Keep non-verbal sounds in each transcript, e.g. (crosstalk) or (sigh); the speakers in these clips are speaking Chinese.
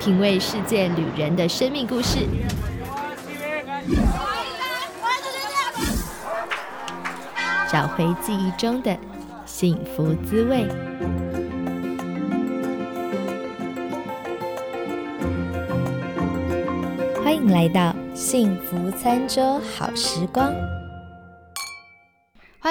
品味世界旅人的生命故事。找回记忆中的幸福滋味。欢迎来到幸福餐桌好时光。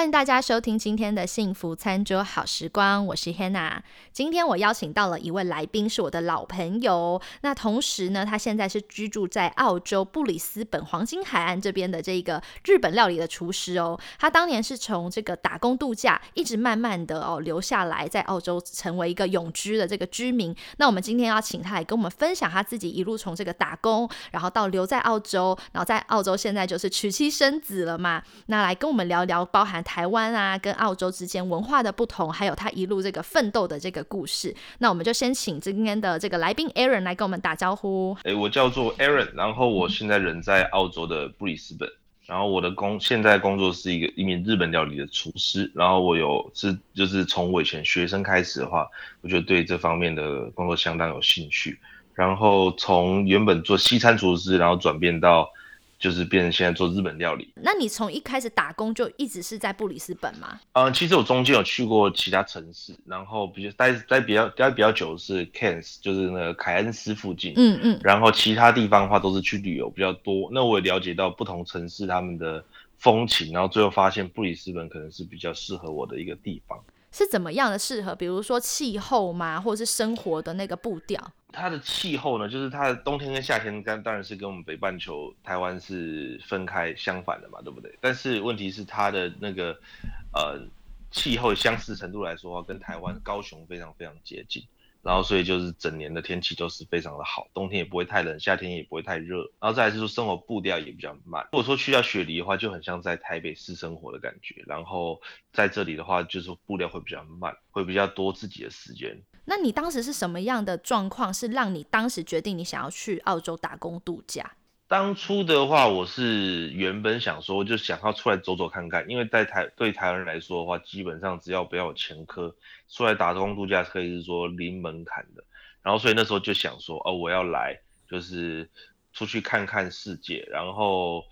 欢迎大家收听今天的幸福餐桌好时光，我是 Hannah。今天我邀请到了一位来宾，是我的老朋友。那同时呢，他现在是居住在澳洲布里斯本黄金海岸这边的这个日本料理的厨师哦。他当年是从这个打工度假，一直慢慢的哦留下来，在澳洲成为一个永居的这个居民。那我们今天要请他来跟我们分享他自己一路从这个打工，然后到留在澳洲，然后在澳洲现在就是娶妻生子了嘛。那来跟我们聊聊，包含。台湾啊，跟澳洲之间文化的不同，还有他一路这个奋斗的这个故事，那我们就先请今天的这个来宾 Aaron 来跟我们打招呼。哎，我叫做 Aaron，然后我现在人在澳洲的布里斯本，然后我的工现在工作是一个一名日本料理的厨师，然后我有是就是从我以前学生开始的话，我就对这方面的工作相当有兴趣，然后从原本做西餐厨师，然后转变到。就是变成现在做日本料理。那你从一开始打工就一直是在布里斯本吗？嗯，其实我中间有去过其他城市，然后比较待待比较待比较久是 Cairns，就是那个凯恩斯附近。嗯嗯。然后其他地方的话都是去旅游比较多。那我也了解到不同城市他们的风情，然后最后发现布里斯本可能是比较适合我的一个地方。是怎么样的适合？比如说气候吗，或者是生活的那个步调？它的气候呢，就是它的冬天跟夏天，当当然是跟我们北半球台湾是分开相反的嘛，对不对？但是问题是它的那个呃气候相似程度来说，跟台湾高雄非常非常接近。然后所以就是整年的天气都是非常的好，冬天也不会太冷，夏天也不会太热。然后再来是说生活步调也比较慢。如果说去到雪梨的话，就很像在台北市生活的感觉。然后在这里的话，就是步调会比较慢，会比较多自己的时间。那你当时是什么样的状况，是让你当时决定你想要去澳洲打工度假？当初的话，我是原本想说，就想要出来走走看看，因为在台对台湾人来说的话，基本上只要不要有前科，出来打工度假可以是说零门槛的。然后所以那时候就想说，哦，我要来就是出去看看世界，然后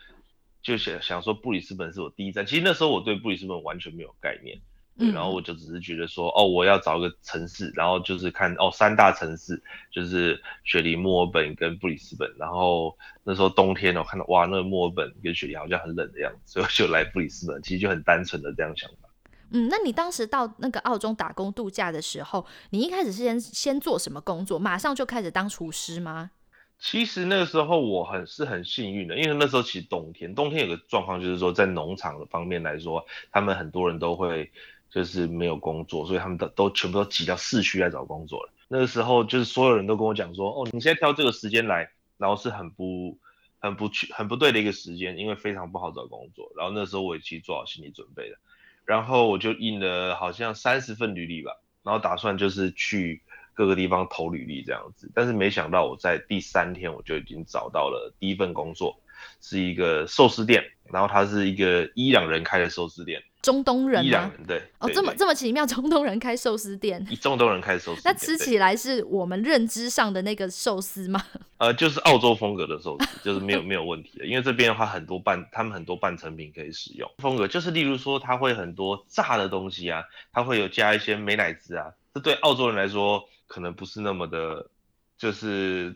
就想想说布里斯本是我第一站。其实那时候我对布里斯本完全没有概念。然后我就只是觉得说，哦，我要找个城市，然后就是看哦，三大城市就是雪梨、墨尔本跟布里斯本。然后那时候冬天，我看到哇，那个墨尔本跟雪梨好像很冷的样子，所以我就来布里斯本。其实就很单纯的这样想法。嗯，那你当时到那个澳洲打工度假的时候，你一开始是先先做什么工作？马上就开始当厨师吗？其实那个时候我很是很幸运的，因为那时候其实冬天，冬天有个状况就是说，在农场的方面来说，他们很多人都会。就是没有工作，所以他们都都全部都挤到市区来找工作了。那个时候，就是所有人都跟我讲说：“哦，你现在挑这个时间来，然后是很不、很不去、很不对的一个时间，因为非常不好找工作。”然后那时候我也其实做好心理准备了，然后我就印了好像三十份履历吧，然后打算就是去各个地方投履历这样子。但是没想到我在第三天我就已经找到了第一份工作，是一个寿司店，然后它是一个伊朗人开的寿司店。中东人伊朗人？对哦，这么这么奇妙，中东人开寿司店，以中东人开寿司，(laughs) 那吃起来是我们认知上的那个寿司吗？(laughs) 呃，就是澳洲风格的寿司，就是没有没有问题的，因为这边的话很多半，他们很多半成品可以使用。风格就是例如说，它会很多炸的东西啊，它会有加一些美乃滋啊，这对澳洲人来说可能不是那么的，就是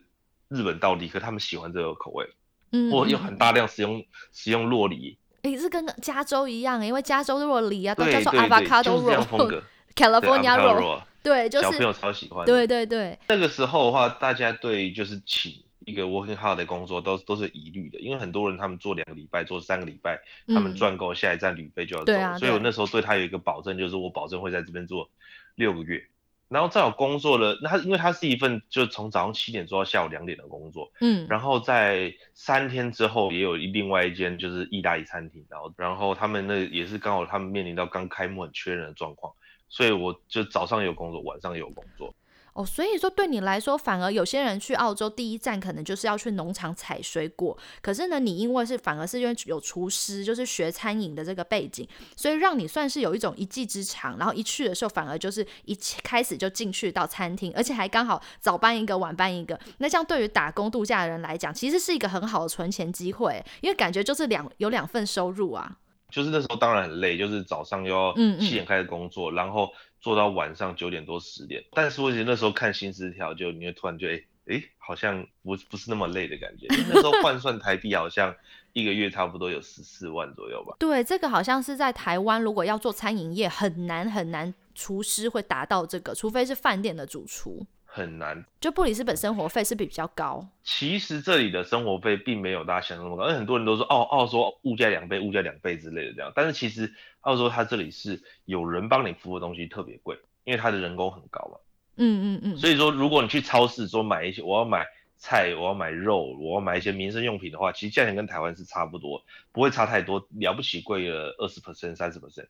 日本道理，可他们喜欢这个口味，嗯，或有很大量使用使用洛梨。也是跟加州一样，因为加州洛梨啊都叫做 avocado roll，California (laughs) roll，对，就是小朋友超喜欢。对对对，那个时候的话，大家对就是请一个 working hard 的工作都都是疑虑的，因为很多人他们做两个礼拜，做三个礼拜，他们赚够下一站旅费就要走，所以我那时候对他有一个保证，就是我保证会在这边做六个月。然后在我工作了，那他因为他是一份就从早上七点做到下午两点的工作，嗯，然后在三天之后也有另外一间就是意大利餐厅，然后然后他们那也是刚好他们面临到刚开幕很缺人的状况，所以我就早上有工作，晚上有工作。哦，所以说对你来说，反而有些人去澳洲第一站可能就是要去农场采水果，可是呢，你因为是反而是因为有厨师，就是学餐饮的这个背景，所以让你算是有一种一技之长，然后一去的时候反而就是一开始就进去到餐厅，而且还刚好早班一个，晚班一个，那这样对于打工度假的人来讲，其实是一个很好的存钱机会，因为感觉就是两有两份收入啊。就是那时候当然很累，就是早上要七点开始工作，然后做到晚上九点多十点。但是我觉得那时候看薪资条，就你会突然觉得，哎，好像不不是那么累的感觉。那时候换算台币，好像一个月差不多有十四万左右吧。对，这个好像是在台湾，如果要做餐饮业，很难很难，厨师会达到这个，除非是饭店的主厨。很难，就布里斯本生活费是比比较高。其实这里的生活费并没有大家想那么高，因为很多人都说，澳澳洲物价两倍，物价两倍之类的这样。但是其实澳洲它这里是有人帮你服务的东西特别贵，因为它的人工很高嘛。嗯嗯嗯。所以说，如果你去超市说买一些，我要买菜，我要买肉，我要买一些民生用品的话，其实价钱跟台湾是差不多，不会差太多，了不起贵了二十 percent、三十 percent。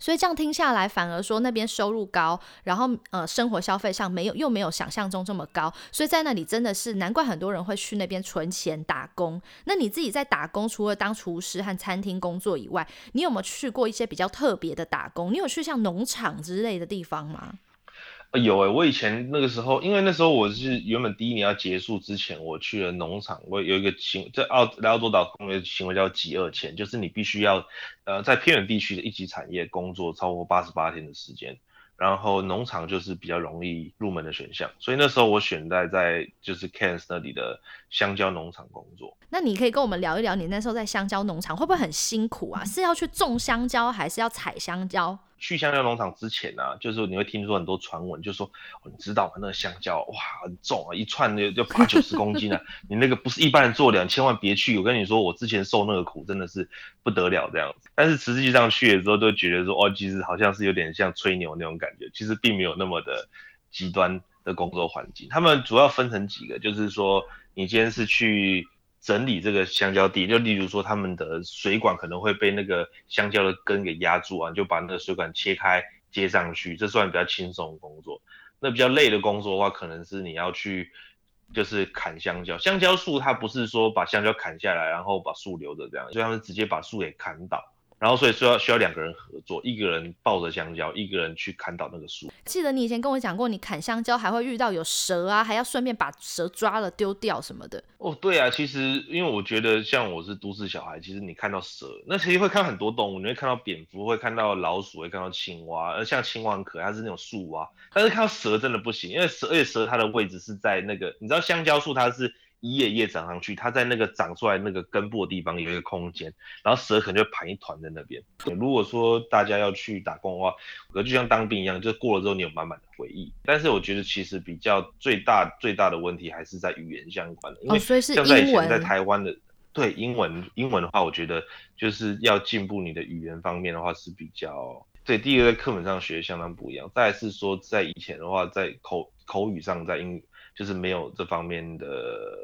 所以这样听下来，反而说那边收入高，然后呃生活消费上没有又没有想象中这么高，所以在那里真的是难怪很多人会去那边存钱打工。那你自己在打工，除了当厨师和餐厅工作以外，你有没有去过一些比较特别的打工？你有去像农场之类的地方吗？有哎，我以前那个时候，因为那时候我是原本第一年要结束之前，我去了农场。我有一个行在澳来澳洲岛工业行为叫极二签，就是你必须要呃在偏远地区的一级产业工作超过八十八天的时间，然后农场就是比较容易入门的选项。所以那时候我选在在就是 Cairns 那里的香蕉农场工作。那你可以跟我们聊一聊，你那时候在香蕉农场会不会很辛苦啊？是要去种香蕉，还是要采香蕉？去香蕉农场之前呢，就是你会听说很多传闻，就说你知道吗？那个香蕉哇很重啊，一串就就八九十公斤啊，(laughs) 你那个不是一般人做的，千万别去。我跟你说，我之前受那个苦真的是不得了这样子。但是实际上去了之后，就觉得说哦，其实好像是有点像吹牛那种感觉，其实并没有那么的极端的工作环境。他们主要分成几个，就是说你今天是去。整理这个香蕉地，就例如说他们的水管可能会被那个香蕉的根给压住啊，就把那个水管切开接上去，这算比较轻松的工作。那比较累的工作的话，可能是你要去就是砍香蕉。香蕉树它不是说把香蕉砍下来，然后把树留着这样，所以他们直接把树给砍倒。然后，所以需要需要两个人合作，一个人抱着香蕉，一个人去砍倒那个树。记得你以前跟我讲过，你砍香蕉还会遇到有蛇啊，还要顺便把蛇抓了丢掉什么的。哦，对啊，其实因为我觉得像我是都市小孩，其实你看到蛇，那其实会看到很多动物，你会看到蝙蝠，会看到老鼠，会看到青蛙，而像青蛙很可爱，它是那种树蛙。但是看到蛇真的不行，因为蛇，而且蛇它的位置是在那个，你知道香蕉树它是。一页一叶长上去，它在那个长出来那个根部的地方有一个空间，然后蛇可能就盘一团在那边。如果说大家要去打工的话，可就像当兵一样，就过了之后你有满满的回忆。但是我觉得其实比较最大最大的问题还是在语言相关的，因为像在以前在台湾的，对英文英文的话，我觉得就是要进步你的语言方面的话是比较对。第一个在课本上学相当不一样，再是说在以前的话，在口口语上在英。就是没有这方面的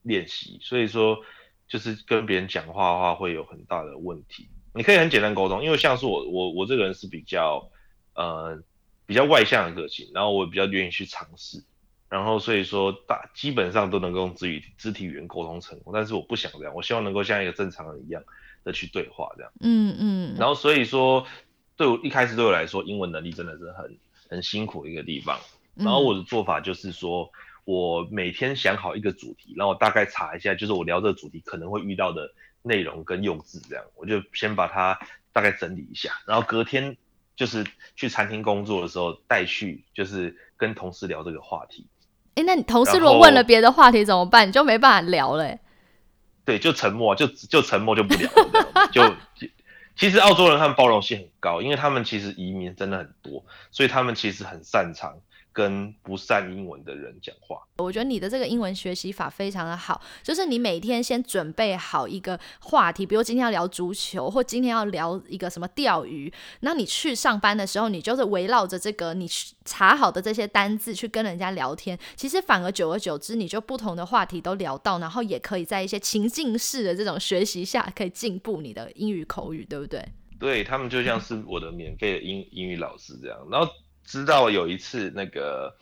练习，所以说就是跟别人讲话的话会有很大的问题。你可以很简单沟通，因为像是我我我这个人是比较呃比较外向的个性，然后我比较愿意去尝试，然后所以说大基本上都能够用肢语肢体语言沟通成功，但是我不想这样，我希望能够像一个正常人一样的去对话这样。嗯嗯。然后所以说对我一开始对我来说，英文能力真的是很很辛苦一个地方。然后我的做法就是说。我每天想好一个主题，然后我大概查一下，就是我聊这个主题可能会遇到的内容跟用字，这样我就先把它大概整理一下，然后隔天就是去餐厅工作的时候带去，就是跟同事聊这个话题。哎，那你同事如果问了别的话题怎么办？你就没办法聊了。对，就沉默，就就沉默就不聊了。就其实澳洲人他们包容性很高，因为他们其实移民真的很多，所以他们其实很擅长。跟不善英文的人讲话，我觉得你的这个英文学习法非常的好，就是你每天先准备好一个话题，比如今天要聊足球，或今天要聊一个什么钓鱼，那你去上班的时候，你就是围绕着这个你查好的这些单字去跟人家聊天，其实反而久而久之，你就不同的话题都聊到，然后也可以在一些情境式的这种学习下，可以进步你的英语口语，对不对？对他们就像是我的免费的英英语老师这样，然后。知道有一次那个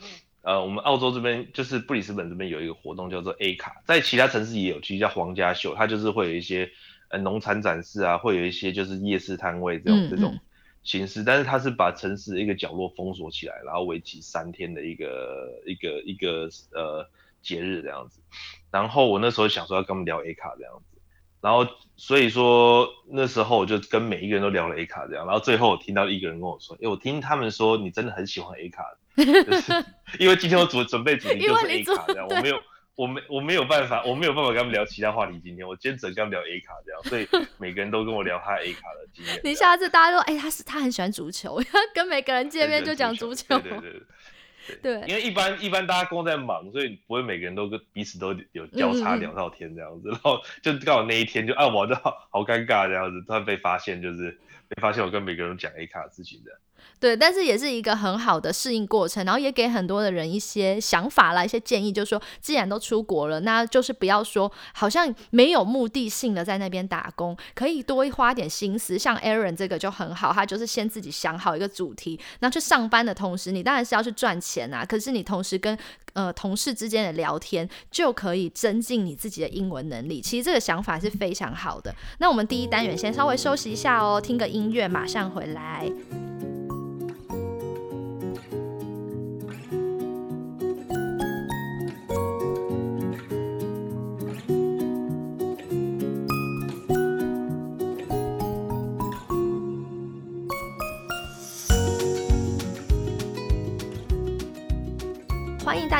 呃，我们澳洲这边就是布里斯本这边有一个活动叫做 A 卡，在其他城市也有，其实叫皇家秀，它就是会有一些呃农产展示啊，会有一些就是夜市摊位这种这种形式，但是它是把城市一个角落封锁起来，然后为期三天的一个一个一个呃节日这样子。然后我那时候想说要跟他们聊 A 卡这样子，然后所以说那时候我就跟每一个人都聊了 A 卡这样，然后最后我听到一个人跟我说，哎，我听他们说你真的很喜欢 A 卡，(laughs) 就是因为今天我准准备主题就是 A 卡这样，我没有我没我没有办法我没有办法跟他们聊其他话题，今天我今天只能跟他们聊 A 卡这样，所以 (laughs) 每个人都跟我聊他 A 卡的经验。你下次大家都哎他是他很喜欢足球，(laughs) 跟每个人见面就讲足球。对对对。对，因为一般一般大家工作在忙，所以不会每个人都跟彼此都有交叉聊到天这样子，(laughs) 然后就刚好那一天就啊，我就好好尴尬这样子，突然被发现就是被发现我跟每个人讲 A 卡的事情的。对，但是也是一个很好的适应过程，然后也给很多的人一些想法啦，一些建议，就是说，既然都出国了，那就是不要说好像没有目的性的在那边打工，可以多花点心思。像 Aaron 这个就很好，他就是先自己想好一个主题，那去上班的同时，你当然是要去赚钱啊，可是你同时跟呃同事之间的聊天，就可以增进你自己的英文能力。其实这个想法是非常好的。那我们第一单元先稍微休息一下哦，听个音乐，马上回来。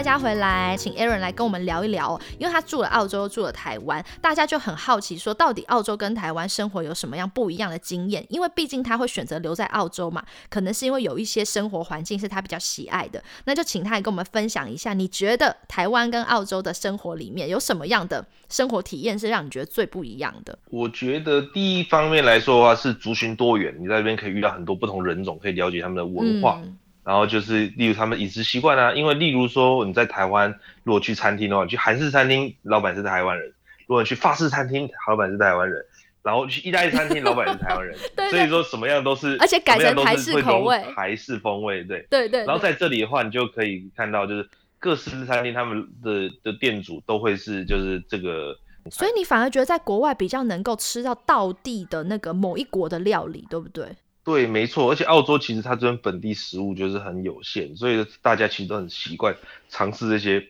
家回来，请 Aaron 来跟我们聊一聊，因为他住了澳洲，住了台湾，大家就很好奇，说到底澳洲跟台湾生活有什么样不一样的经验？因为毕竟他会选择留在澳洲嘛，可能是因为有一些生活环境是他比较喜爱的。那就请他来跟我们分享一下，你觉得台湾跟澳洲的生活里面有什么样的生活体验是让你觉得最不一样的？我觉得第一方面来说的话是族群多元，你在这边可以遇到很多不同人种，可以了解他们的文化。然后就是，例如他们饮食习惯啊，因为例如说你在台湾，如果去餐厅的话，去韩式餐厅，老板是台湾人；如果你去法式餐厅，老板是台湾人；然后去意大利餐厅，老板是台湾人。(laughs) 所以说什么样都是，而且改成台式口味，台式风味，对对对。然后在这里的话，你就可以看到，就是各式餐厅他们的的店主都会是就是这个。所以你反而觉得在国外比较能够吃到道地的那个某一国的料理，对不对？对，没错，而且澳洲其实它这边本地食物就是很有限，所以大家其实都很习惯尝试这些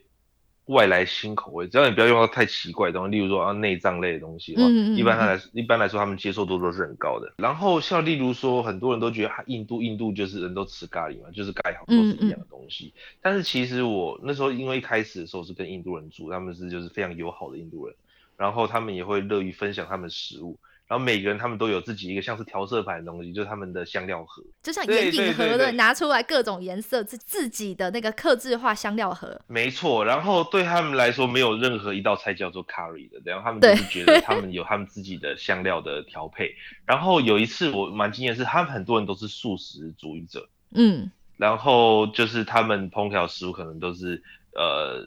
外来新口味，只要你不要用到太奇怪的东西，例如说啊内脏类的东西的话，一般来一般来说他们接受度都是很高的。然后像例如说很多人都觉得印度印度就是人都吃咖喱嘛，就是盖好都是一样的东西，但是其实我那时候因为一开始的时候是跟印度人住，他们是就是非常友好的印度人，然后他们也会乐于分享他们食物。然后每个人他们都有自己一个像是调色盘的东西，就是他们的香料盒，就像眼影盒的拿出来各种颜色自自己的那个刻制化香料盒。没错，然后对他们来说没有任何一道菜叫做 curry 的，然后他们就是觉得 (laughs) 他们有他们自己的香料的调配。然后有一次我蛮惊艳是，他们很多人都是素食主义者，嗯，然后就是他们烹调食物可能都是呃。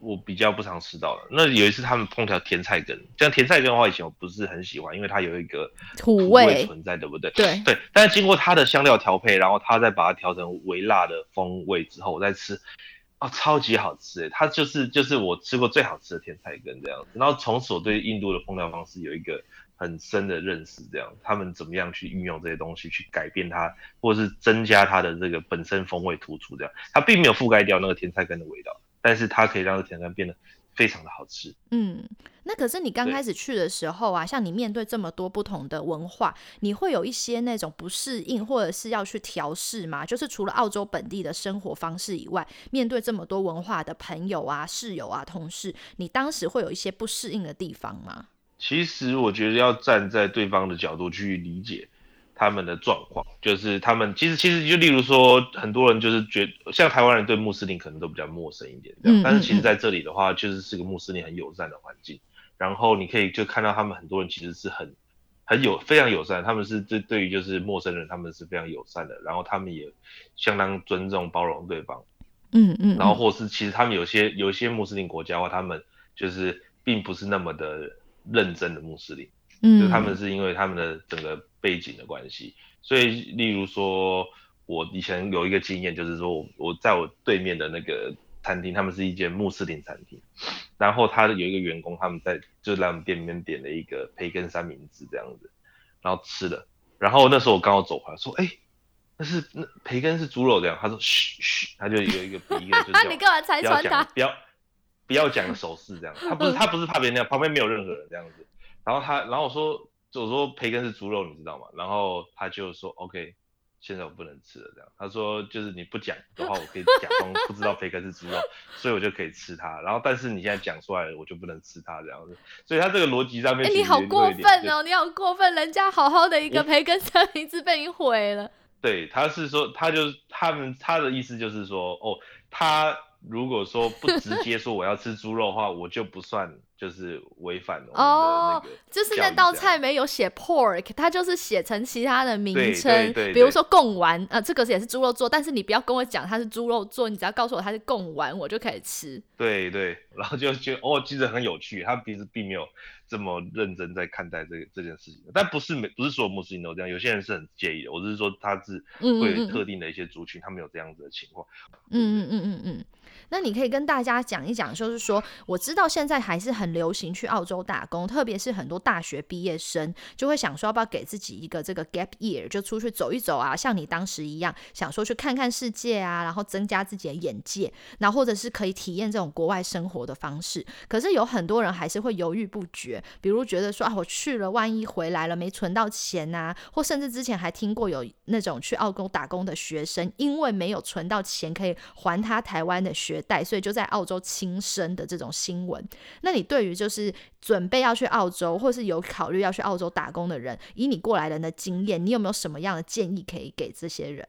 我比较不常吃到的。那有一次他们烹调甜菜根，像甜菜根的话，以前我不是很喜欢，因为它有一个土味存在，对不对？对对。但是经过它的香料调配，然后它再把它调成微辣的风味之后，我再吃，啊，超级好吃！它就是就是我吃过最好吃的甜菜根这样子。然后从此我对印度的烹调方式有一个很深的认识，这样他们怎么样去运用这些东西去改变它，或者是增加它的这个本身风味突出，这样它并没有覆盖掉那个甜菜根的味道。但是它可以让这甜干变得非常的好吃。嗯，那可是你刚开始去的时候啊，像你面对这么多不同的文化，你会有一些那种不适应，或者是要去调试吗？就是除了澳洲本地的生活方式以外，面对这么多文化的朋友啊、室友啊、同事，你当时会有一些不适应的地方吗？其实我觉得要站在对方的角度去理解。他们的状况就是他们其实其实就例如说很多人就是觉像台湾人对穆斯林可能都比较陌生一点，这样，但是其实在这里的话，确实是个穆斯林很友善的环境。然后你可以就看到他们很多人其实是很很有非常友善，他们是对对于就是陌生人他们是非常友善的，然后他们也相当尊重包容对方。嗯嗯。然后或是其实他们有些有一些穆斯林国家的话，他们就是并不是那么的认真的穆斯林。嗯就他们是因为他们的整个背景的关系，所以例如说，我以前有一个经验，就是说我我在我对面的那个餐厅，他们是一间穆斯林餐厅，然后他有一个员工，他们在就来我们店里面点了一个培根三明治这样子，然后吃了，然后那时候我刚好走回来，说，哎，那是那培根是猪肉这样，他说嘘嘘，他就有一个比一个就 (laughs) 你干嘛拆穿他？不要不要讲手势这样，他不是他不是怕别人那样，旁边没有任何人这样子，然后他然后我说。我说培根是猪肉，你知道吗？然后他就说 OK，现在我不能吃了。这样他说就是你不讲的话，我可以假装不知道培根是猪肉，所以我就可以吃它。然后但是你现在讲出来了，我就不能吃它这样子。所以他这个逻辑上面，你好过分哦！你好过分，人家好好的一个培根三明治被你毁了。对，他是说他就他们他的意思就是说哦，他如果说不直接说我要吃猪肉的话，我就不算。就是违反了哦，就是那道菜没有写 pork，它就是写成其他的名称，比如说贡丸，呃，这个也是猪肉做，但是你不要跟我讲它是猪肉做，你只要告诉我它是贡丸，我就可以吃。对对，然后就就哦，其实很有趣，他其实并没有这么认真在看待这个这件事情，但不是每不是所有穆斯林都这样，有些人是很介意的。我是说他是会有特定的一些族群，他们有这样子的情况。嗯嗯嗯嗯嗯。那你可以跟大家讲一讲，就是说，我知道现在还是很流行去澳洲打工，特别是很多大学毕业生就会想说，要不要给自己一个这个 gap year，就出去走一走啊，像你当时一样，想说去看看世界啊，然后增加自己的眼界，然后或者是可以体验这种国外生活的方式。可是有很多人还是会犹豫不决，比如觉得说啊，我去了，万一回来了没存到钱啊，或甚至之前还听过有那种去澳洲打工的学生，因为没有存到钱可以还他台湾的学。贷，所以就在澳洲轻生的这种新闻。那你对于就是准备要去澳洲，或是有考虑要去澳洲打工的人，以你过来人的经验，你有没有什么样的建议可以给这些人？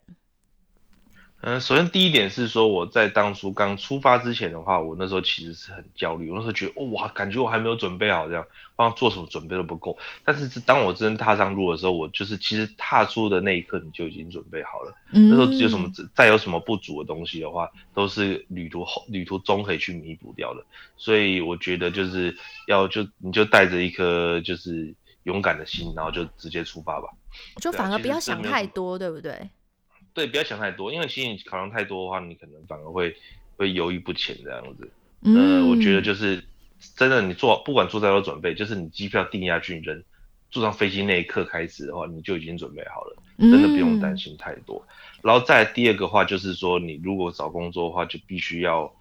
嗯，首先第一点是说，我在当初刚出发之前的话，我那时候其实是很焦虑，我那时候觉得哇，感觉我还没有准备好，这样，好像做什么准备都不够。但是当我真踏上路的时候，我就是其实踏出的那一刻，你就已经准备好了。那时候有什么再有什么不足的东西的话，都是旅途后旅途中可以去弥补掉的。所以我觉得就是要就你就带着一颗就是勇敢的心，然后就直接出发吧。就反而不要想太多，对不对？对，不要想太多，因为其实你考量太多的话，你可能反而会会犹豫不前这样子。嗯，我觉得就是真的，你做不管做再多准备，就是你机票定下去，人坐上飞机那一刻开始的话，你就已经准备好了，真的不用担心太多。然后再第二个话就是说，你如果找工作的话，就必须要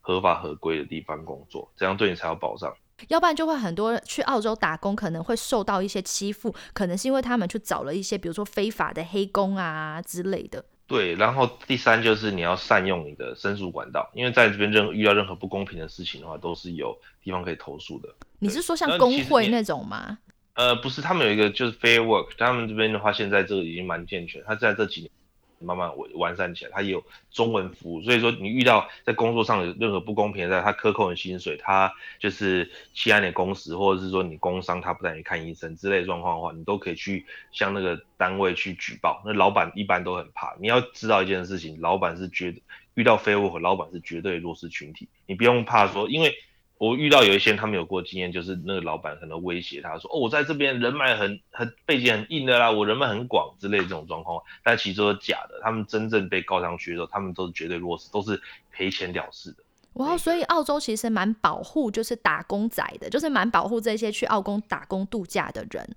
合法合规的地方工作，这样对你才有保障。要不然就会很多去澳洲打工，可能会受到一些欺负，可能是因为他们去找了一些，比如说非法的黑工啊之类的。对，然后第三就是你要善用你的申诉管道，因为在这边任遇到任何不公平的事情的话，都是有地方可以投诉的。你是说像工会那种吗？呃，不是，他们有一个就是 Fair Work，他们这边的话现在这个已经蛮健全，他在这几年。慢慢完完善起来，它也有中文服务，所以说你遇到在工作上有任何不公平的，他克扣你薪水，他就是欺压你工时，或者是说你工伤他不带你看医生之类状况的话，你都可以去向那个单位去举报。那老板一般都很怕，你要知道一件事情，老板是绝遇到非物和老板是绝对弱势群体，你不用怕说，因为。我遇到有一些人，他们有过经验，就是那个老板可能威胁他说：“哦，我在这边人脉很很背景很硬的啦，我人脉很广之类这种状况。”但其实都是假的。他们真正被告上去的时候，他们都是绝对弱势，都是赔钱了事的。哇，所以澳洲其实蛮保护，就是打工仔的，就是蛮保护这些去澳工打工度假的人。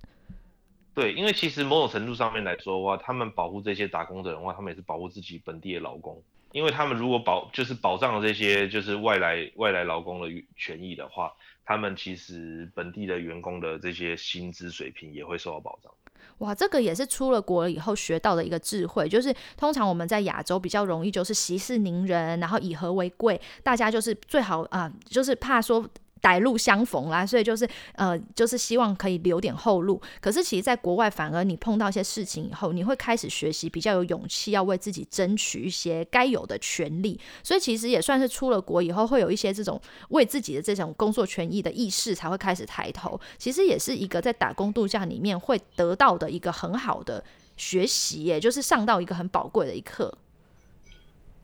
对，因为其实某种程度上面来说的话，他们保护这些打工的人的话，他们也是保护自己本地的劳工。因为他们如果保就是保障了这些就是外来外来劳工的权益的话，他们其实本地的员工的这些薪资水平也会受到保障。哇，这个也是出了国以后学到的一个智慧，就是通常我们在亚洲比较容易就是息事宁人，然后以和为贵，大家就是最好啊，就是怕说。歹路相逢啦，所以就是呃，就是希望可以留点后路。可是其实，在国外反而你碰到一些事情以后，你会开始学习，比较有勇气，要为自己争取一些该有的权利。所以其实也算是出了国以后，会有一些这种为自己的这种工作权益的意识，才会开始抬头。其实也是一个在打工度假里面会得到的一个很好的学习，也就是上到一个很宝贵的一课。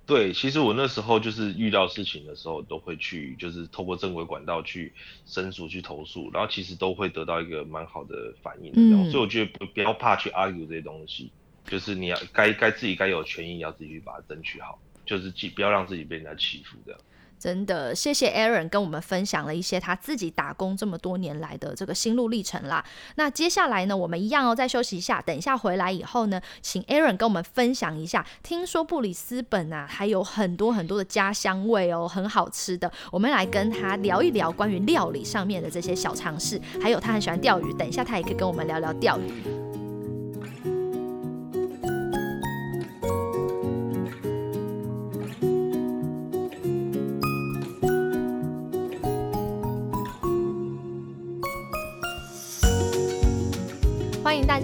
对，其实我那时候就是遇到事情的时候，都会去就是透过正规管道去申诉、去投诉，然后其实都会得到一个蛮好的反应。嗯，所以我觉得不不要怕去 argue 这些东西。就是你要该该自己该有权益，要自己去把它争取好，就是不要让自己被人家欺负这样。真的，谢谢 Aaron 跟我们分享了一些他自己打工这么多年来的这个心路历程啦。那接下来呢，我们一样哦，再休息一下，等一下回来以后呢，请 Aaron 跟我们分享一下。听说布里斯本啊，还有很多很多的家乡味哦，很好吃的。我们来跟他聊一聊关于料理上面的这些小尝试，还有他很喜欢钓鱼，等一下他也可以跟我们聊聊钓鱼。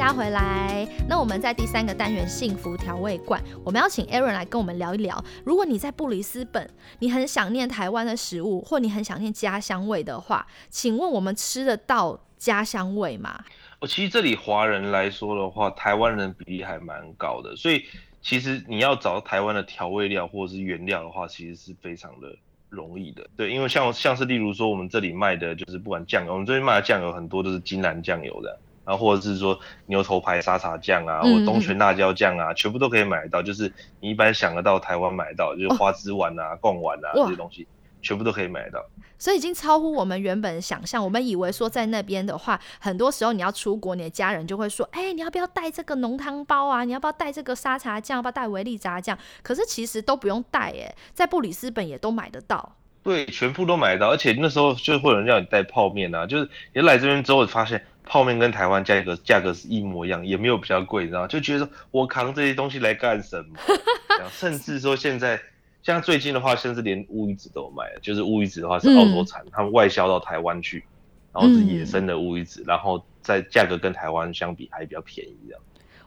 家回来。那我们在第三个单元幸福调味罐，我们要请 Aaron 来跟我们聊一聊。如果你在布里斯本，你很想念台湾的食物，或你很想念家乡味的话，请问我们吃得到家乡味吗？哦，其实这里华人来说的话，台湾人比例还蛮高的，所以其实你要找台湾的调味料或者是原料的话，其实是非常的容易的。对，因为像像是例如说我们这里卖的就是不管酱油，我们这边卖的酱油很多都是金兰酱油的。然后或者是说牛头牌沙茶酱啊，或东泉辣椒酱啊，全部都可以买到。就是你一般想得到台湾买到，就是花枝丸啊、贡丸啊这些东西，全部都可以买到。所以已经超乎我们原本想象。我们以为说在那边的话，很多时候你要出国，你的家人就会说：“哎，你要不要带这个浓汤包啊？你要不要带这个沙茶酱？要不要带维力炸酱？”可是其实都不用带，哎，在布里斯本也都买得到。对，全部都买得到。而且那时候就会有人叫你带泡面啊，就是你来这边之后发现。泡面跟台湾价格价格是一模一样，也没有比较贵，你知道就觉得说我扛这些东西来干什么？(laughs) 甚至说现在像最近的话，甚至连乌鱼子都有卖，就是乌鱼子的话是澳洲产，他们外销到台湾去，然后是野生的乌鱼子，然后在价格跟台湾相比还比较便宜这样，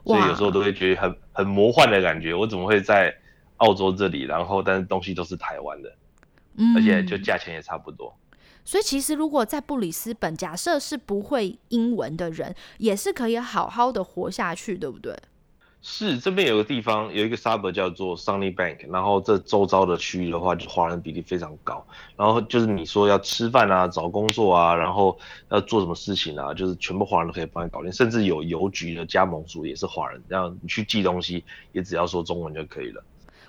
所以有时候都会觉得很很魔幻的感觉，我怎么会在澳洲这里，然后但是东西都是台湾的，而且就价钱也差不多。所以其实，如果在布里斯本，假设是不会英文的人，也是可以好好的活下去，对不对？是，这边有个地方有一个 suburb 叫做 Sunny Bank，然后这周遭的区域的话，就华人比例非常高。然后就是你说要吃饭啊、找工作啊，然后要做什么事情啊，就是全部华人都可以帮你搞定，甚至有邮局的加盟主也是华人，这样你去寄东西也只要说中文就可以了。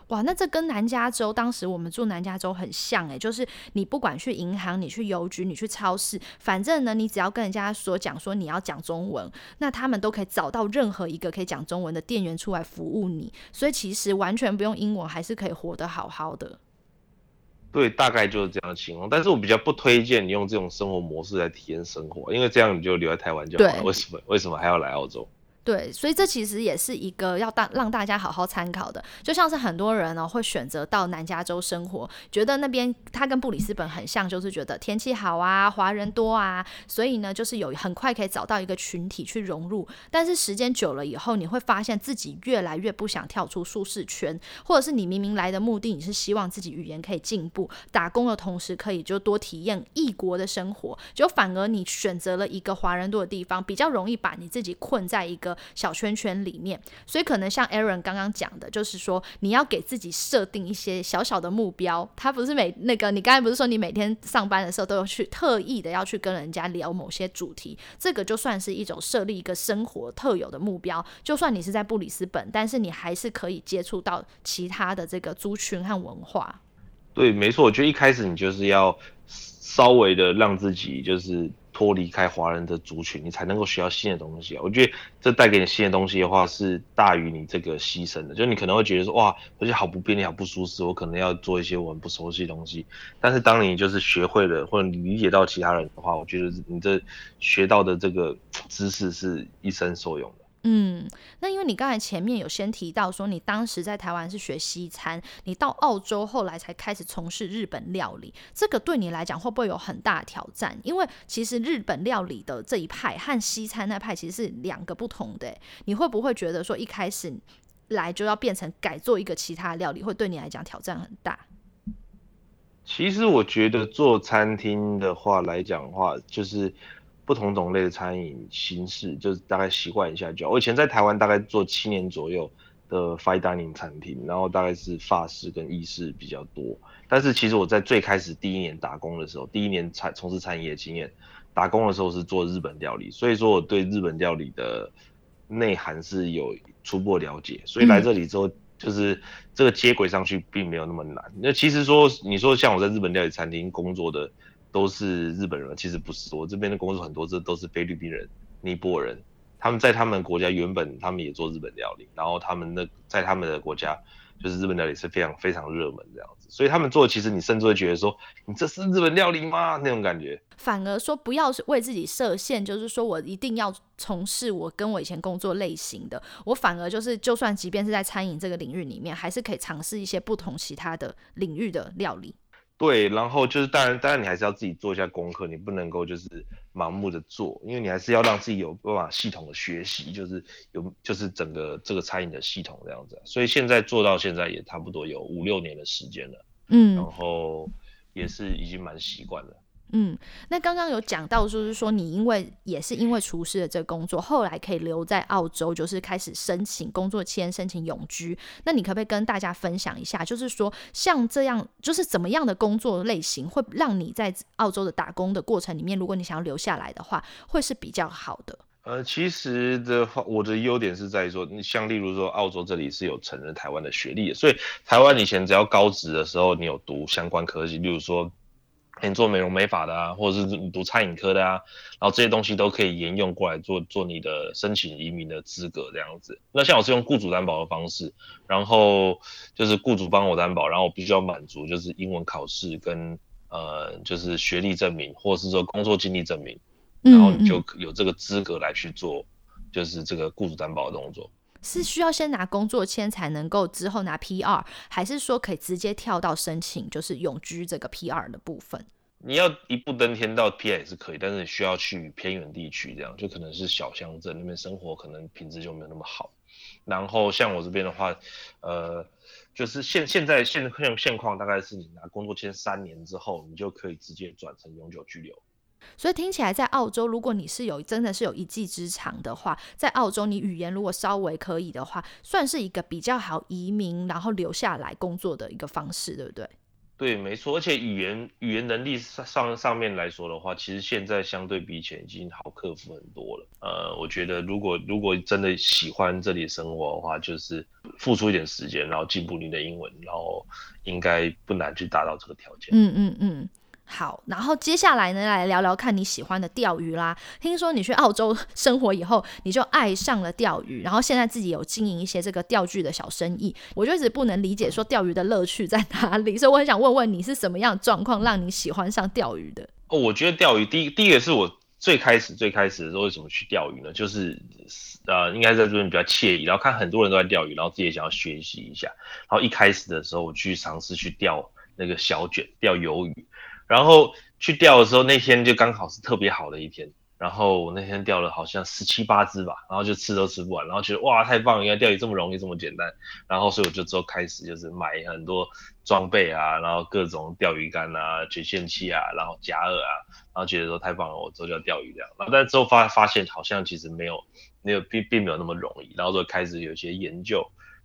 哇，那这跟南加州当时我们住南加州很像诶，就是你不管去银行、你去邮局、你去超市，反正呢，你只要跟人家所讲说你要讲中文，那他们都可以找到任何一个可以讲中文的店员出来服务你。所以其实完全不用英文，还是可以活得好好的。对，大概就是这样的情况。但是我比较不推荐你用这种生活模式来体验生活，因为这样你就留在台湾就好了。为什么？为什么还要来澳洲？对，所以这其实也是一个要大让大家好好参考的，就像是很多人呢会选择到南加州生活，觉得那边它跟布里斯本很像，就是觉得天气好啊，华人多啊，所以呢就是有很快可以找到一个群体去融入。但是时间久了以后，你会发现自己越来越不想跳出舒适圈，或者是你明明来的目的你是希望自己语言可以进步，打工的同时可以就多体验异国的生活，就反而你选择了一个华人多的地方，比较容易把你自己困在一个。小圈圈里面，所以可能像 Aaron 刚刚讲的，就是说你要给自己设定一些小小的目标。他不是每那个，你刚才不是说你每天上班的时候都要去特意的要去跟人家聊某些主题，这个就算是一种设立一个生活特有的目标。就算你是在布里斯本，但是你还是可以接触到其他的这个族群和文化。对，没错，我觉得一开始你就是要稍微的让自己就是。脱离开华人的族群，你才能够学到新的东西啊！我觉得这带给你新的东西的话，是大于你这个牺牲的。就你可能会觉得说，哇，而且好不便利，好不舒适，我可能要做一些我们不熟悉的东西。但是当你就是学会了，或者你理解到其他人的话，我觉得你这学到的这个知识是一生受用的。嗯，那因为你刚才前面有先提到说，你当时在台湾是学西餐，你到澳洲后来才开始从事日本料理，这个对你来讲会不会有很大挑战？因为其实日本料理的这一派和西餐那派其实是两个不同的，你会不会觉得说一开始来就要变成改做一个其他料理，会对你来讲挑战很大？其实我觉得做餐厅的话来讲的话，就是。不同种类的餐饮形式，就是大概习惯一下就好。我以前在台湾大概做七年左右的 fine dining 餐厅，然后大概是法式跟意式比较多。但是其实我在最开始第一年打工的时候，第一年餐从事餐饮业经验，打工的时候是做日本料理，所以说我对日本料理的内涵是有初步了解，所以来这里之后，就是这个接轨上去并没有那么难。那其实说，你说像我在日本料理餐厅工作的都是日本人，其实不是，我这边的工作很多这都是菲律宾人、尼泊尔人，他们在他们国家原本他们也做日本料理，然后他们那在他们的国家。就是日本料理是非常非常热门这样子，所以他们做其实你甚至会觉得说，你这是日本料理吗？那种感觉。反而说不要为自己设限，就是说我一定要从事我跟我以前工作类型的，我反而就是就算即便是在餐饮这个领域里面，还是可以尝试一些不同其他的领域的料理。对，然后就是当然，当然你还是要自己做一下功课，你不能够就是盲目的做，因为你还是要让自己有办法系统的学习，就是有就是整个这个餐饮的系统这样子。所以现在做到现在也差不多有五六年的时间了，嗯，然后也是已经蛮习惯了。嗯，那刚刚有讲到，就是说你因为也是因为厨师的这个工作，后来可以留在澳洲，就是开始申请工作签、申请永居。那你可不可以跟大家分享一下，就是说像这样，就是怎么样的工作类型会让你在澳洲的打工的过程里面，如果你想要留下来的话，会是比较好的？呃，其实的话，我的优点是在于说，像例如说，澳洲这里是有承认台湾的学历，所以台湾以前只要高职的时候，你有读相关科技，例如说。你做美容美发的啊，或者是你读餐饮科的啊，然后这些东西都可以沿用过来做做你的申请移民的资格这样子。那像我是用雇主担保的方式，然后就是雇主帮我担保，然后我必须要满足就是英文考试跟呃就是学历证明，或者是说工作经历证明，然后你就有这个资格来去做就是这个雇主担保的动作。是需要先拿工作签才能够之后拿 PR，还是说可以直接跳到申请就是永居这个 PR 的部分？你要一步登天到 PR 也是可以，但是你需要去偏远地区，这样就可能是小乡镇那边生活，可能品质就没有那么好。然后像我这边的话，呃，就是现现在现现现况大概是你拿工作签三年之后，你就可以直接转成永久居留。所以听起来，在澳洲，如果你是有真的是有一技之长的话，在澳洲你语言如果稍微可以的话，算是一个比较好移民然后留下来工作的一个方式，对不对？对，没错。而且语言语言能力上上上面来说的话，其实现在相对比以前已经好克服很多了。呃，我觉得如果如果真的喜欢这里生活的话，就是付出一点时间，然后进步你的英文，然后应该不难去达到这个条件。嗯嗯嗯。好，然后接下来呢，来聊聊看你喜欢的钓鱼啦。听说你去澳洲 (laughs) 生活以后，你就爱上了钓鱼，然后现在自己有经营一些这个钓具的小生意。我就一直不能理解说钓鱼的乐趣在哪里，所以我很想问问你是什么样状况让你喜欢上钓鱼的？哦，我觉得钓鱼第一第一个是我最开始最开始的时候为什么去钓鱼呢？就是呃，应该在这边比较惬意，然后看很多人都在钓鱼，然后自己也想要学习一下。然后一开始的时候，我去尝试去钓那个小卷，钓鱿鱼。然后去钓的时候，那天就刚好是特别好的一天。然后我那天钓了好像十七八只吧，然后就吃都吃不完，然后觉得哇太棒了，原来钓鱼这么容易这么简单。然后所以我就之后开始就是买很多装备啊，然后各种钓鱼竿啊、卷线器啊，然后夹饵啊，然后觉得说太棒了，我之后就要钓鱼这样。然后但之后发发现好像其实没有没有并并没有那么容易，然后就开始有些研究。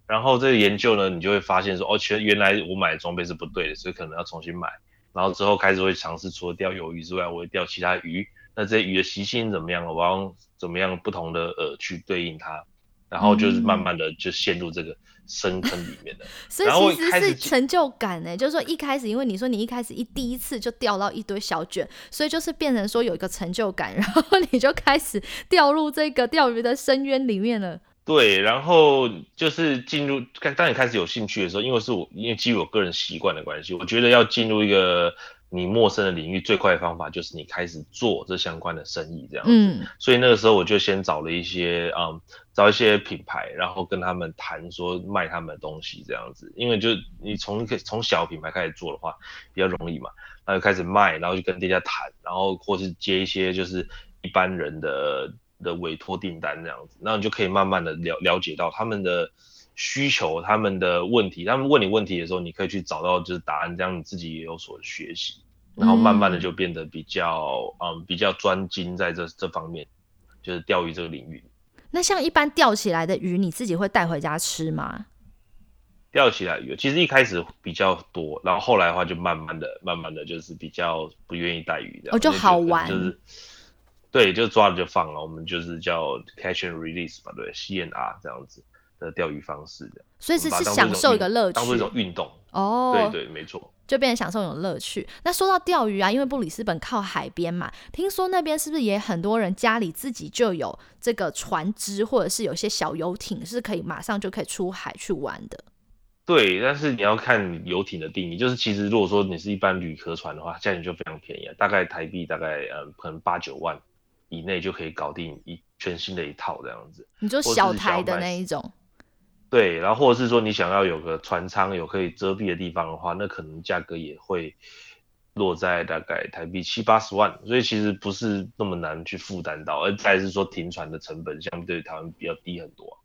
然后这个研究呢，你就会发现说哦，其实原来我买的装备是不对的，所以可能要重新买。然后之后开始会尝试，除了钓鱿鱼之外，我会钓其他鱼。那这些鱼的习性怎么样？我要怎么样不同的饵去对应它？然后就是慢慢的就陷入这个深坑里面的。(laughs) 所以其实是成就感呢，就是说一开始，因为你说你一开始一第一次就钓到一堆小卷，所以就是变成说有一个成就感，然后你就开始 (laughs) 掉入这个钓鱼的深渊里面了。对，然后就是进入，当你开始有兴趣的时候，因为是我，因为基于我个人习惯的关系，我觉得要进入一个你陌生的领域，最快的方法就是你开始做这相关的生意，这样子。所以那个时候我就先找了一些，嗯，找一些品牌，然后跟他们谈说卖他们的东西这样子。因为就你从从小品牌开始做的话，比较容易嘛，然后就开始卖，然后就跟店家谈，然后或是接一些就是一般人的。的委托订单这样子，那你就可以慢慢的了了解到他们的需求、他们的问题。他们问你问题的时候，你可以去找到就是答案，这样你自己也有所学习，然后慢慢的就变得比较嗯比较专精在这这方面，就是钓鱼这个领域。那像一般钓起来的鱼，你自己会带回家吃吗？钓起来鱼，其实一开始比较多，然后后来的话就慢慢的、慢慢的就是比较不愿意带鱼的，哦，就好玩，就是。对，就抓了就放了，我们就是叫 catch and release 吧，对，C N R 这样子的钓鱼方式的。所以是是享受一个乐趣，当做一种运动。哦，对对，没错。就变成享受一种乐趣。那说到钓鱼啊，因为布里斯本靠海边嘛，听说那边是不是也很多人家里自己就有这个船只，或者是有些小游艇，是可以马上就可以出海去玩的。对，但是你要看游艇的定义，就是其实如果说你是一般旅客船的话，价钱就非常便宜，大概台币大概呃可能八九万以内就可以搞定一全新的一套这样子。你就小台的那一种。对，然后或者是说你想要有个船舱有可以遮蔽的地方的话，那可能价格也会落在大概台币七八十万，所以其实不是那么难去负担到，而再是说停船的成本相对台湾比较低很多。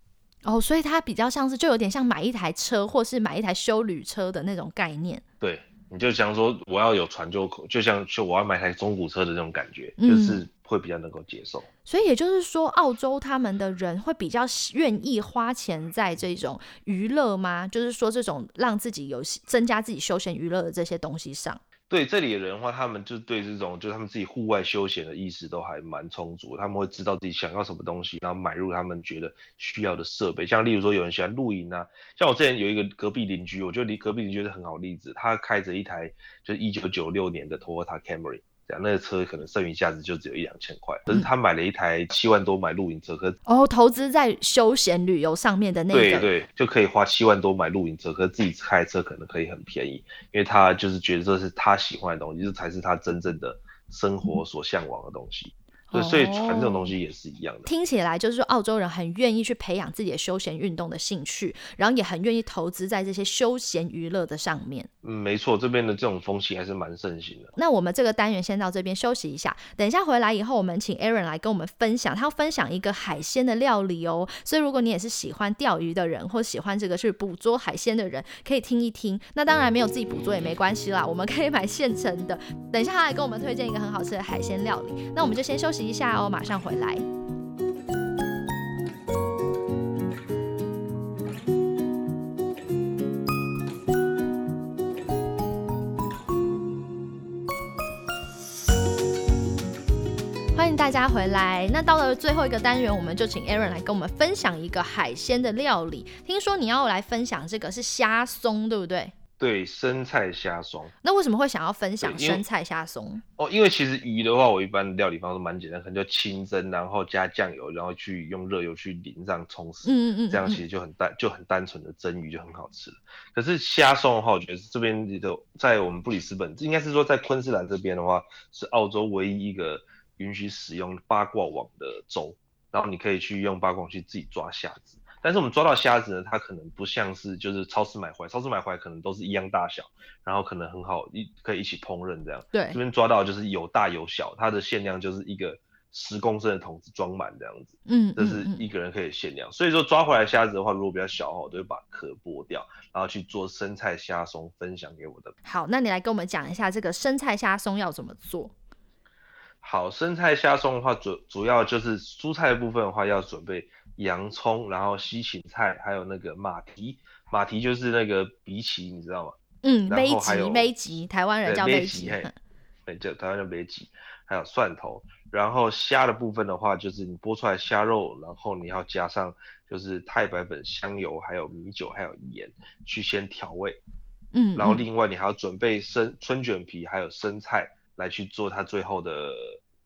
哦，所以它比较像是就有点像买一台车或是买一台修旅车的那种概念。对，你就想说我要有船就就像就我要买台中古车的那种感觉，就是会比较能够接受。所以也就是说，澳洲他们的人会比较愿意花钱在这种娱乐吗？就是说这种让自己有增加自己休闲娱乐的这些东西上。对这里的人的话，他们就对这种，就他们自己户外休闲的意识都还蛮充足。他们会知道自己想要什么东西，然后买入他们觉得需要的设备。像例如说，有人喜欢露营啊，像我之前有一个隔壁邻居，我觉得离隔壁邻居是很好例子。他开着一台就是一九九六年的 Toyota Camry。这样，那个车可能剩余价值就只有一两千块，可是他买了一台七万多买露营车，可哦，投资在休闲旅游上面的那个，对对，就可以花七万多买露营车，可是自己开车可能可以很便宜，因为他就是觉得这是他喜欢的东西，这才是他真正的生活所向往的东西。对，所以船这种东西也是一样的。听起来就是说，澳洲人很愿意去培养自己的休闲运动的兴趣，然后也很愿意投资在这些休闲娱乐的上面。嗯，没错，这边的这种风气还是蛮盛行的。那我们这个单元先到这边休息一下，等一下回来以后，我们请 Aaron 来跟我们分享，他要分享一个海鲜的料理哦。所以如果你也是喜欢钓鱼的人，或喜欢这个去捕捉海鲜的人，可以听一听。那当然没有自己捕捉也没关系啦，我们可以买现成的。等一下他来跟我们推荐一个很好吃的海鲜料理。那我们就先休息一下哦，马上回来。欢迎大家回来。那到了最后一个单元，我们就请 Aaron 来跟我们分享一个海鲜的料理。听说你要来分享这个是虾松，对不对？对，生菜虾松。那为什么会想要分享生菜虾松？哦，因为其实鱼的话，我一般料理方式蛮简单，可能就清蒸，然后加酱油，然后去用热油去淋上冲死。嗯嗯嗯。这样其实就很单，就很单纯的蒸鱼就很好吃。可是虾松的话，我觉得这边的在我们布里斯本，应该是说在昆士兰这边的话，是澳洲唯一一个。允许使用八卦网的州，然后你可以去用八卦网去自己抓虾子。但是我们抓到虾子呢，它可能不像是就是超市买回来，超市买回来可能都是一样大小，然后可能很好一可以一起烹饪这样。对，这边抓到就是有大有小，它的限量就是一个十公升的桶子装满这样子。嗯，这是一个人可以限量。所以说抓回来虾子的话，如果比较小哈，我都会把壳剥掉，然后去做生菜虾松分享给我的。好，那你来跟我们讲一下这个生菜虾松要怎么做。好，生菜虾松的话，主主要就是蔬菜的部分的话，要准备洋葱，然后西芹菜，还有那个马蹄，马蹄就是那个荸荠，你知道吗？嗯，梅吉，梅吉，台湾人叫梅吉，对，叫台湾叫梅吉，还有蒜头，然后虾的部分的话，就是你剥出来虾肉，然后你要加上就是太白粉、香油，还有米酒，还有盐，去先调味。嗯，然后另外你还要准备生春卷皮，还有生菜。来去做它最后的，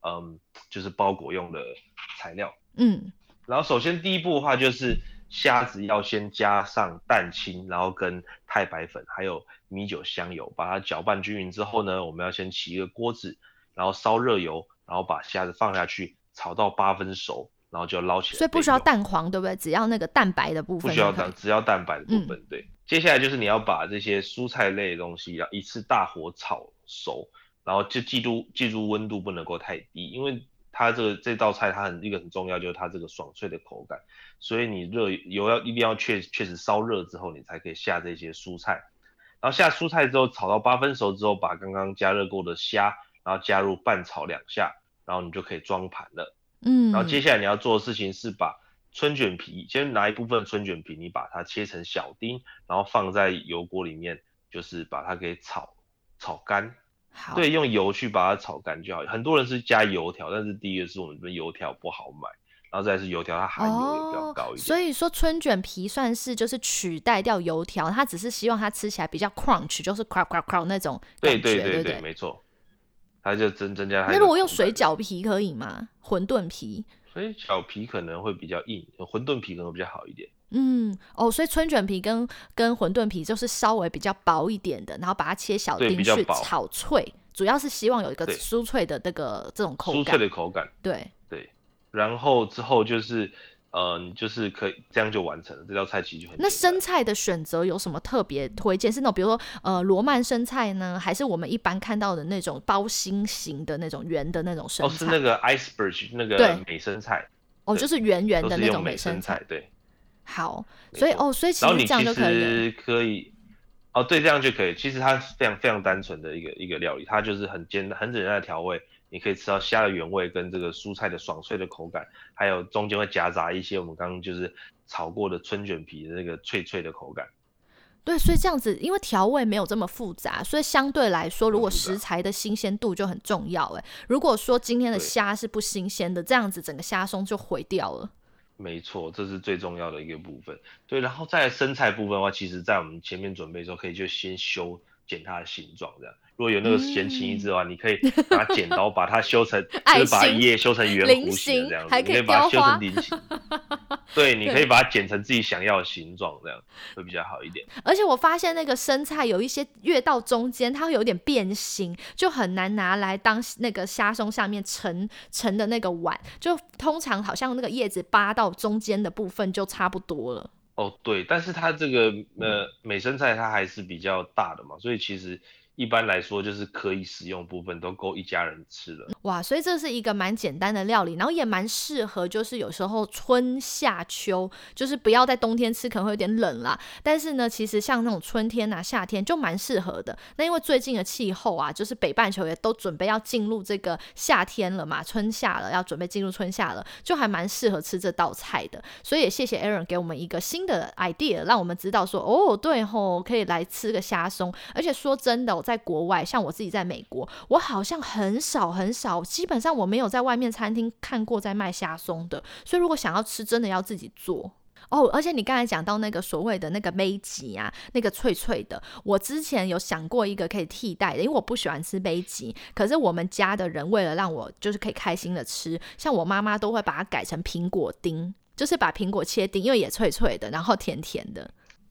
嗯，就是包裹用的材料。嗯，然后首先第一步的话，就是虾子要先加上蛋清，然后跟太白粉，还有米酒、香油，把它搅拌均匀之后呢，我们要先起一个锅子，然后烧热油，然后把虾子放下去，炒到八分熟，然后就捞起来。所以不需要蛋黄，对不对？只要那个蛋白的部分。不需要蛋，只要蛋白的部分。对。接下来就是你要把这些蔬菜类的东西要一次大火炒熟。然后就记住记住温度不能够太低，因为它这个这道菜它很一个很重要就是它这个爽脆的口感，所以你热油要一定要确确实烧热之后你才可以下这些蔬菜，然后下蔬菜之后炒到八分熟之后，把刚刚加热过的虾然后加入拌炒两下，然后你就可以装盘了。嗯，然后接下来你要做的事情是把春卷皮先拿一部分春卷皮，你把它切成小丁，然后放在油锅里面，就是把它给炒炒干。好，对，用油去把它炒干就好。很多人是加油条，但是第一个是我们这边油条不好买，然后再是油条它含油也比较高一点。所以说春卷皮算是就是取代掉油条，它只是希望它吃起来比较 crunch，就是 crack crack crack 那种对感觉，对对没错。它就增增加它。那如果用水饺皮可以吗？馄饨皮？水饺皮可能会比较硬，馄饨皮可能比较好一点。嗯，哦，所以春卷皮跟跟馄饨皮就是稍微比较薄一点的，然后把它切小丁去炒脆，主要是希望有一个酥脆的那个这种口感。酥脆的口感。对对，然后之后就是。嗯，就是可以这样就完成了这道菜，其实就很。那生菜的选择有什么特别推荐？是那种比如说呃罗曼生菜呢，还是我们一般看到的那种包心型的那种圆的那种生菜？哦，是那个 iceberg 那个美生菜。哦，就是圆圆的那种美生菜。对。好，所以哦，所以其实这样就可以。可以。哦，对，这样就可以。其实它是非常非常单纯的一个一个料理，它就是很简单、很简单的调味。你可以吃到虾的原味跟这个蔬菜的爽脆的口感，还有中间会夹杂一些我们刚刚就是炒过的春卷皮的那个脆脆的口感。对，所以这样子，因为调味没有这么复杂，所以相对来说，如果食材的新鲜度就很重要。哎，如果说今天的虾是不新鲜的，这样子整个虾松就毁掉了。没错，这是最重要的一个部分。对，然后在身材部分的话，其实在我们前面准备的时候，可以就先修剪它的形状，这样。如果有那个闲情逸致的话，你可以拿剪刀把它修成，(laughs) 就是把一叶修成圆弧形这样子，你可以把它修成菱形。(laughs) 对，你可以把它剪成自己想要的形状，这样会比较好一点。而且我发现那个生菜有一些越到中间，它会有点变形，就很难拿来当那个虾松下面盛盛的那个碗。就通常好像那个叶子扒到中间的部分就差不多了。哦，对，但是它这个呃美生菜它还是比较大的嘛，所以其实。一般来说，就是可以使用部分都够一家人吃了。哇，所以这是一个蛮简单的料理，然后也蛮适合，就是有时候春夏秋，就是不要在冬天吃，可能会有点冷啦。但是呢，其实像那种春天啊、夏天就蛮适合的。那因为最近的气候啊，就是北半球也都准备要进入这个夏天了嘛，春夏了，要准备进入春夏了，就还蛮适合吃这道菜的。所以也谢谢 Aaron 给我们一个新的 idea，让我们知道说，哦，对吼，可以来吃个虾松。而且说真的，我在国外，像我自己在美国，我好像很少很少，基本上我没有在外面餐厅看过在卖虾松的。所以如果想要吃，真的要自己做哦。而且你刚才讲到那个所谓的那个杯吉啊，那个脆脆的，我之前有想过一个可以替代的，因为我不喜欢吃杯吉，可是我们家的人为了让我就是可以开心的吃，像我妈妈都会把它改成苹果丁，就是把苹果切丁，因为也脆脆的，然后甜甜的。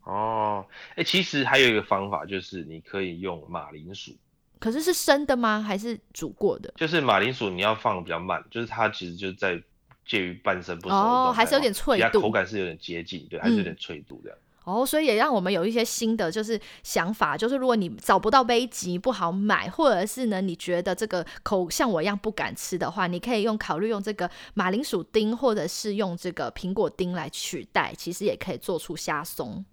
哦，哎，其实还有一个方法，就是你可以用马铃薯。可是是生的吗？还是煮过的？就是马铃薯你要放比较慢，就是它其实就在介于半生不熟哦，还是有点脆度，口感是有点接近，对，还是有点脆度这样。哦，所以也让我们有一些新的就是想法，就是如果你找不到杯吉不好买，或者是呢你觉得这个口像我一样不敢吃的话，你可以用考虑用这个马铃薯丁，或者是用这个苹果丁来取代，其实也可以做出虾松。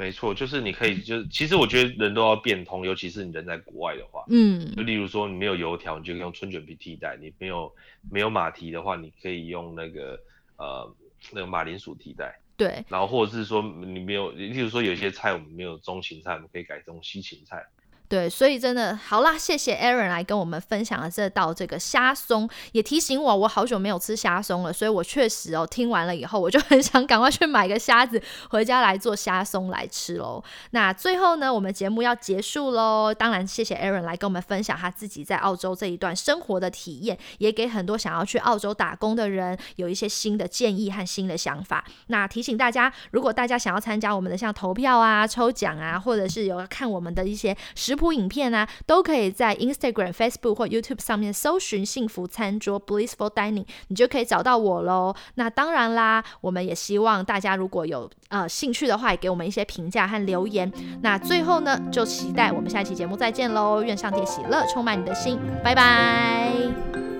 没错，就是你可以，就是其实我觉得人都要变通，尤其是你人在国外的话，嗯，就例如说你没有油条，你就用春卷皮替代；你没有没有马蹄的话，你可以用那个呃那个马铃薯替代。对，然后或者是说你没有，例如说有些菜我们没有中芹菜，我们可以改成西芹菜。对，所以真的好啦，谢谢 Aaron 来跟我们分享了这道这个虾松，也提醒我我好久没有吃虾松了，所以我确实哦听完了以后，我就很想赶快去买个虾子回家来做虾松来吃喽。那最后呢，我们节目要结束喽，当然谢谢 Aaron 来跟我们分享他自己在澳洲这一段生活的体验，也给很多想要去澳洲打工的人有一些新的建议和新的想法。那提醒大家，如果大家想要参加我们的像投票啊、抽奖啊，或者是有看我们的一些食。铺影片啊，都可以在 Instagram、Facebook 或 YouTube 上面搜寻“幸福餐桌 ”（Blissful Dining），你就可以找到我喽。那当然啦，我们也希望大家如果有呃兴趣的话，也给我们一些评价和留言。那最后呢，就期待我们下期节目再见喽！愿上帝喜乐充满你的心，拜拜。